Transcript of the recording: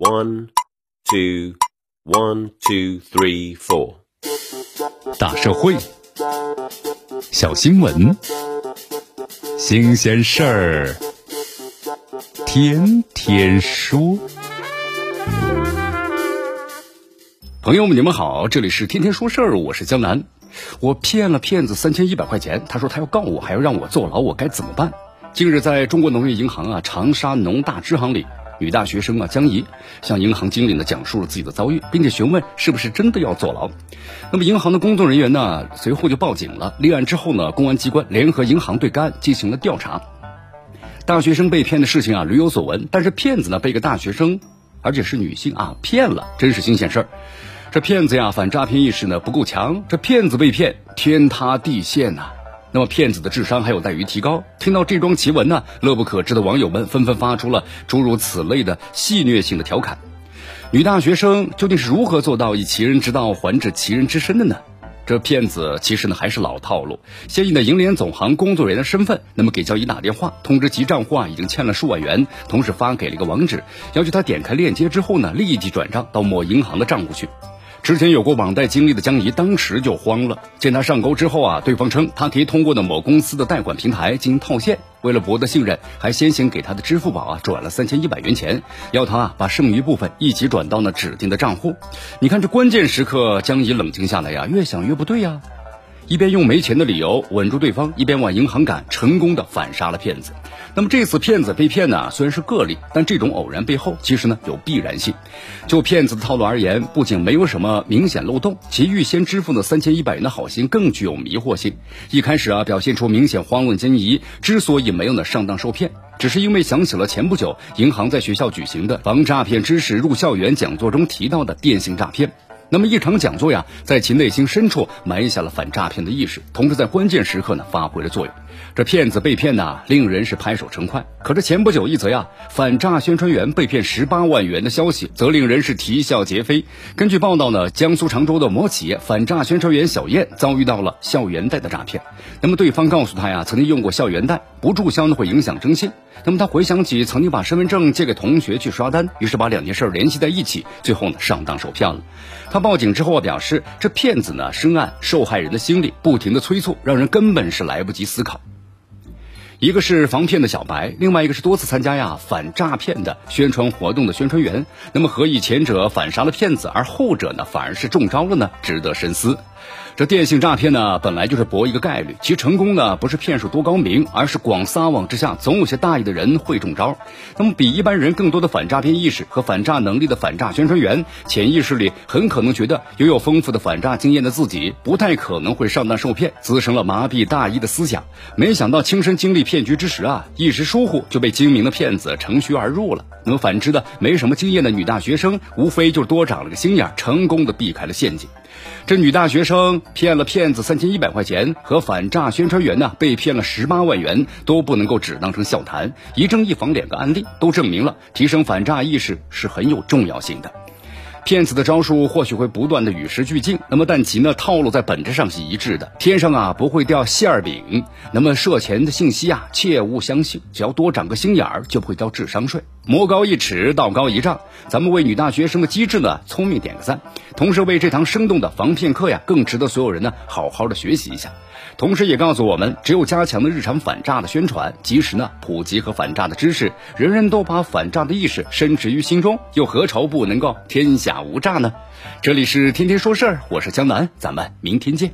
One, two, one, two, three, four。大社会，小新闻，新鲜事儿，天天说。朋友们，你们好，这里是天天说事儿，我是江南。我骗了骗子三千一百块钱，他说他要告我，还要让我坐牢，我该怎么办？近日，在中国农业银行啊长沙农大支行里。女大学生啊江怡向银行经理呢讲述了自己的遭遇，并且询问是不是真的要坐牢。那么银行的工作人员呢随后就报警了。立案之后呢，公安机关联合银行对该案进行了调查。大学生被骗的事情啊屡有所闻，但是骗子呢被一个大学生，而且是女性啊骗了，真是新鲜事儿。这骗子呀反诈骗意识呢不够强，这骗子被骗天塌地陷呐。那么骗子的智商还有待于提高。听到这桩奇闻呢，乐不可支的网友们纷纷发出了诸如此类的戏谑性的调侃。女大学生究竟是如何做到以其人之道还治其人之身的呢？这骗子其实呢还是老套路，先以的银联总行工作人员的身份，那么给交易打电话通知其账户啊已经欠了数万元，同时发给了一个网址，要求他点开链接之后呢立即转账到某银行的账户去。之前有过网贷经历的江怡当时就慌了，见他上钩之后啊，对方称他可以通过的某公司的贷款平台进行套现，为了博得信任，还先行给他的支付宝啊转了三千一百元钱，要他啊把剩余部分一起转到那指定的账户。你看这关键时刻，江怡冷静下来呀，越想越不对呀。一边用没钱的理由稳住对方，一边往银行赶，成功的反杀了骗子。那么这次骗子被骗呢，虽然是个例，但这种偶然背后其实呢有必然性。就骗子的套路而言，不仅没有什么明显漏洞，其预先支付的三千一百元的好心更具有迷惑性。一开始啊，表现出明显慌乱惊疑，之所以没有呢上当受骗，只是因为想起了前不久银行在学校举行的防诈骗知识入校园讲座中提到的电信诈骗。那么一场讲座呀，在其内心深处埋下了反诈骗的意识，同时在关键时刻呢发挥了作用。这骗子被骗呢，令人是拍手称快。可这前不久一则呀，反诈宣传员被骗十八万元的消息，则令人是啼笑皆非。根据报道呢，江苏常州的某企业反诈宣传员小燕遭遇到了校园贷的诈骗。那么对方告诉她呀，曾经用过校园贷，不注销呢会影响征信。那么他回想起曾经把身份证借给同学去刷单，于是把两件事联系在一起，最后呢上当受骗了。他报警之后啊表示，这骗子呢深谙受害人的心理，不停的催促，让人根本是来不及思考。一个是防骗的小白，另外一个是多次参加呀反诈骗的宣传活动的宣传员。那么何以前者反杀了骗子，而后者呢反而是中招了呢？值得深思。这电信诈骗呢，本来就是博一个概率，其成功呢不是骗术多高明，而是广撒网之下，总有些大意的人会中招。那么比一般人更多的反诈骗意识和反诈能力的反诈宣传员，潜意识里很可能觉得拥有丰富的反诈经验的自己不太可能会上当受骗，滋生了麻痹大意的思想。没想到亲身经历骗局之时啊，一时疏忽就被精明的骗子乘虚而入了。那么反之的没什么经验的女大学生，无非就多长了个心眼，成功的避开了陷阱。这女大学生骗了骗子三千一百块钱，和反诈宣传员呢被骗了十八万元，都不能够只当成笑谈。一正一反两个案例，都证明了提升反诈意识是很有重要性的。骗子的招数或许会不断的与时俱进，那么但其呢套路在本质上是一致的。天上啊不会掉馅儿饼，那么涉钱的信息啊切勿相信，只要多长个心眼儿就不会交智商税。魔高一尺，道高一丈，咱们为女大学生的机智呢聪明点个赞，同时为这堂生动的防骗课呀更值得所有人呢好好的学习一下。同时也告诉我们，只有加强了日常反诈的宣传，及时呢普及和反诈的知识，人人都把反诈的意识深植于心中，又何愁不能够天下假无诈呢？这里是天天说事儿，我是江南，咱们明天见。